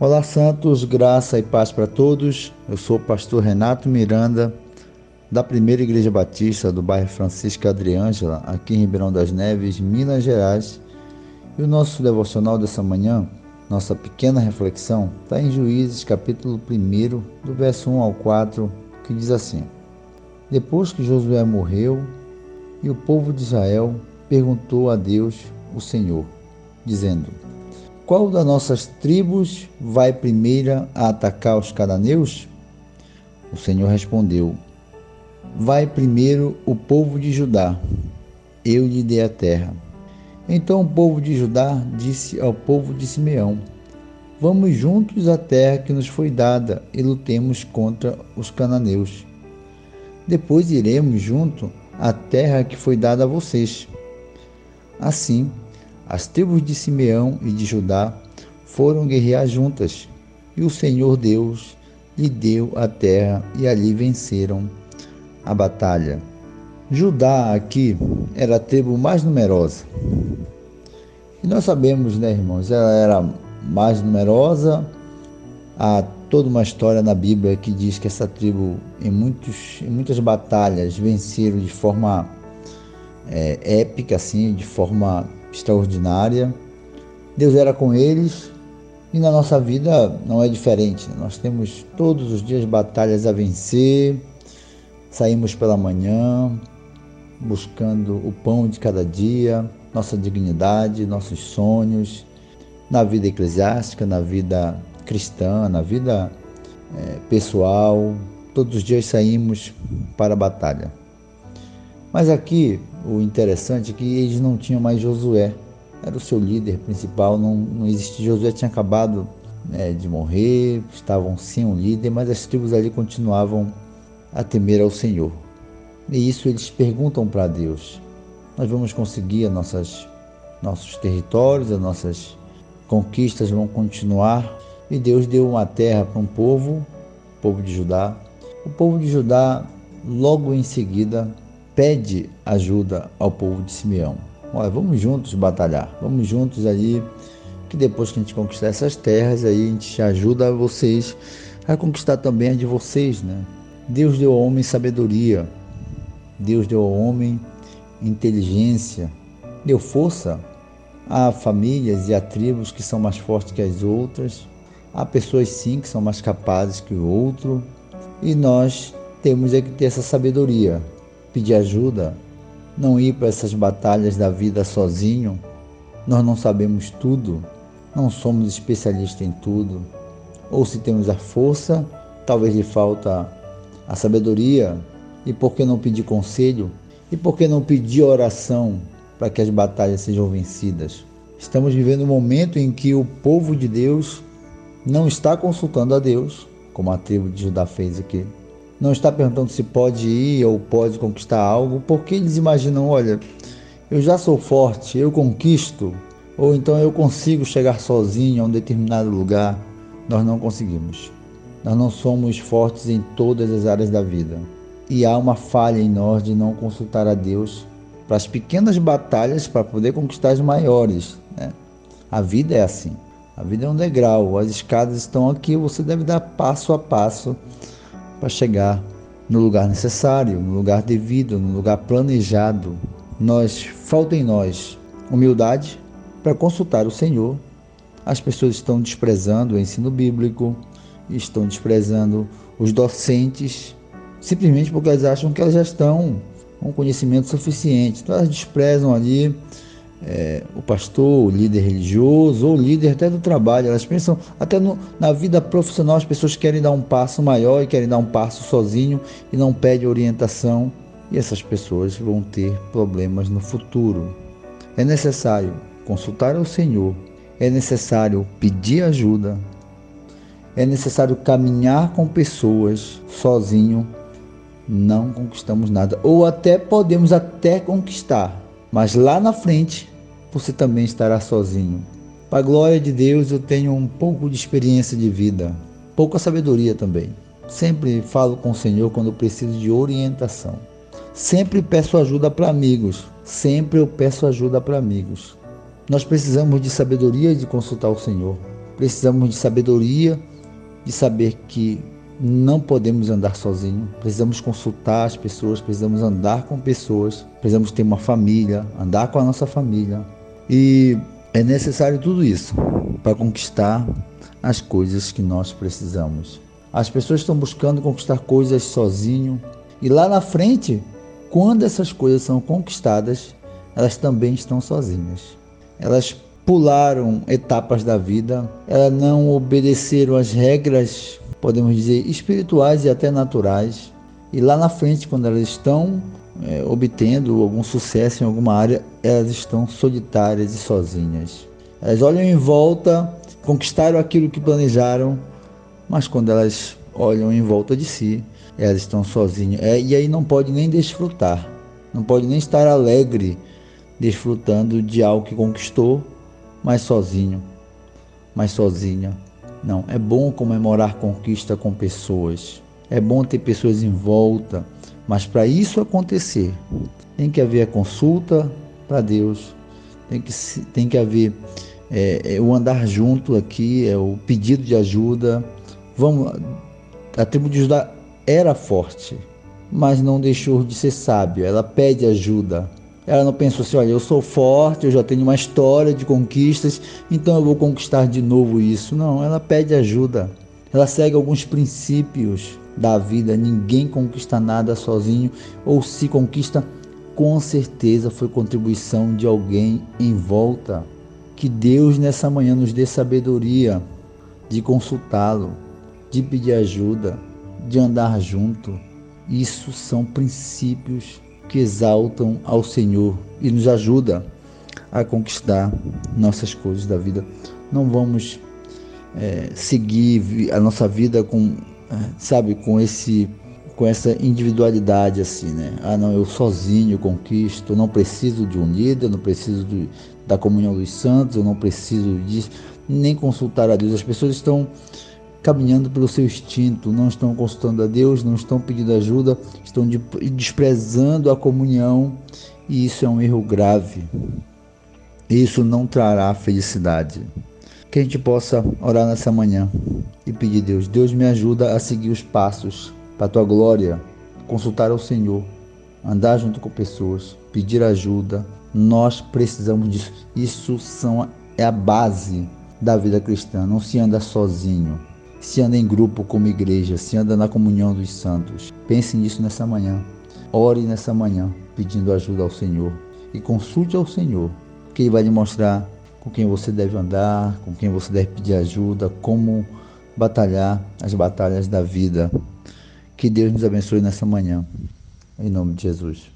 Olá, Santos, graça e paz para todos. Eu sou o pastor Renato Miranda, da Primeira Igreja Batista do bairro Francisco Adriângela, aqui em Ribeirão das Neves, Minas Gerais. E o nosso devocional dessa manhã, nossa pequena reflexão, está em Juízes, capítulo 1, do verso 1 ao 4, que diz assim: Depois que Josué morreu, e o povo de Israel perguntou a Deus, o Senhor, dizendo: qual das nossas tribos vai primeira a atacar os cananeus? O Senhor respondeu: Vai primeiro o povo de Judá. Eu lhe dei a terra. Então o povo de Judá disse ao povo de Simeão: Vamos juntos à terra que nos foi dada e lutemos contra os cananeus. Depois iremos junto à terra que foi dada a vocês. Assim, as tribos de Simeão e de Judá foram guerrear juntas, e o Senhor Deus lhe deu a terra e ali venceram a batalha. Judá aqui era a tribo mais numerosa. E nós sabemos, né, irmãos, ela era mais numerosa. Há toda uma história na Bíblia que diz que essa tribo, em, muitos, em muitas batalhas, venceram de forma é, épica, assim, de forma extraordinária. Deus era com eles e na nossa vida não é diferente. Nós temos todos os dias batalhas a vencer, saímos pela manhã buscando o pão de cada dia, nossa dignidade, nossos sonhos, na vida eclesiástica, na vida cristã, na vida é, pessoal. Todos os dias saímos para a batalha. Mas aqui o interessante é que eles não tinham mais Josué, era o seu líder principal, não, não existia. Josué tinha acabado né, de morrer, estavam sem um líder, mas as tribos ali continuavam a temer ao Senhor. E isso eles perguntam para Deus: nós vamos conseguir nossas, nossos territórios, as nossas conquistas vão continuar. E Deus deu uma terra para um povo, o povo de Judá. O povo de Judá, logo em seguida, pede ajuda ao povo de Simeão. Olha, vamos juntos batalhar, vamos juntos ali, que depois que a gente conquistar essas terras, aí a gente ajuda vocês a conquistar também a de vocês, né? Deus deu ao homem sabedoria, Deus deu ao homem inteligência, deu força a famílias e a tribos que são mais fortes que as outras, há pessoas sim que são mais capazes que o outro, e nós temos é que ter essa sabedoria pedir ajuda, não ir para essas batalhas da vida sozinho. Nós não sabemos tudo, não somos especialistas em tudo. Ou se temos a força, talvez lhe falta a sabedoria. E por que não pedir conselho? E por que não pedir oração para que as batalhas sejam vencidas? Estamos vivendo um momento em que o povo de Deus não está consultando a Deus, como a tribo de Judá fez aqui não está perguntando se pode ir ou pode conquistar algo, porque eles imaginam, olha, eu já sou forte, eu conquisto, ou então eu consigo chegar sozinho a um determinado lugar. Nós não conseguimos. Nós não somos fortes em todas as áreas da vida. E há uma falha em nós de não consultar a Deus para as pequenas batalhas para poder conquistar as maiores. Né? A vida é assim. A vida é um degrau, as escadas estão aqui, você deve dar passo a passo para chegar no lugar necessário, no lugar devido, no lugar planejado. Nós falta em nós humildade para consultar o Senhor. As pessoas estão desprezando o ensino bíblico, estão desprezando os docentes, simplesmente porque elas acham que elas já estão com conhecimento suficiente. Então elas desprezam ali é, o pastor, o líder religioso ou o líder até do trabalho. Elas pensam, até no, na vida profissional, as pessoas querem dar um passo maior e querem dar um passo sozinho e não pedem orientação. E essas pessoas vão ter problemas no futuro. É necessário consultar ao Senhor, é necessário pedir ajuda, é necessário caminhar com pessoas sozinho. Não conquistamos nada, ou até podemos até conquistar, mas lá na frente você também estará sozinho. Para a glória de Deus, eu tenho um pouco de experiência de vida, pouca sabedoria também. Sempre falo com o Senhor quando eu preciso de orientação. Sempre peço ajuda para amigos. Sempre eu peço ajuda para amigos. Nós precisamos de sabedoria de consultar o Senhor. precisamos de sabedoria, de saber que não podemos andar sozinhos, precisamos consultar as pessoas, precisamos andar com pessoas, precisamos ter uma família, andar com a nossa família. E é necessário tudo isso para conquistar as coisas que nós precisamos. As pessoas estão buscando conquistar coisas sozinho e lá na frente, quando essas coisas são conquistadas, elas também estão sozinhas. Elas pularam etapas da vida, elas não obedeceram às regras podemos dizer, espirituais e até naturais. E lá na frente, quando elas estão é, obtendo algum sucesso em alguma área, elas estão solitárias e sozinhas. Elas olham em volta, conquistaram aquilo que planejaram, mas quando elas olham em volta de si, elas estão sozinhas. É, e aí não pode nem desfrutar, não pode nem estar alegre desfrutando de algo que conquistou, mas sozinho, mas sozinha. Não, é bom comemorar conquista com pessoas. É bom ter pessoas em volta, mas para isso acontecer, tem que haver a consulta para Deus, tem que, tem que haver é, é, o andar junto aqui, é o pedido de ajuda. Vamos, a tribo de Judá era forte, mas não deixou de ser sábio. Ela pede ajuda. Ela não pensou assim, olha, eu sou forte, eu já tenho uma história de conquistas, então eu vou conquistar de novo isso. Não, ela pede ajuda. Ela segue alguns princípios da vida. Ninguém conquista nada sozinho ou se conquista, com certeza foi contribuição de alguém em volta. Que Deus nessa manhã nos dê sabedoria de consultá-lo, de pedir ajuda, de andar junto. Isso são princípios que exaltam ao Senhor e nos ajuda a conquistar nossas coisas da vida. Não vamos é, seguir a nossa vida com, sabe, com esse com essa individualidade assim, né? Ah, não, eu sozinho conquisto, não preciso de um líder, não preciso de, da comunhão dos santos, eu não preciso nem consultar a Deus. As pessoas estão caminhando pelo seu instinto, não estão consultando a Deus, não estão pedindo ajuda, estão desprezando a comunhão e isso é um erro grave. Isso não trará felicidade. Que a gente possa orar nessa manhã e pedir a Deus, Deus me ajuda a seguir os passos para a tua glória, consultar ao Senhor, andar junto com pessoas, pedir ajuda. Nós precisamos disso. Isso são, é a base da vida cristã. Não se anda sozinho se anda em grupo como igreja, se anda na comunhão dos santos. Pense nisso nessa manhã. Ore nessa manhã pedindo ajuda ao Senhor e consulte ao Senhor, que Ele vai lhe mostrar com quem você deve andar, com quem você deve pedir ajuda, como batalhar as batalhas da vida. Que Deus nos abençoe nessa manhã. Em nome de Jesus.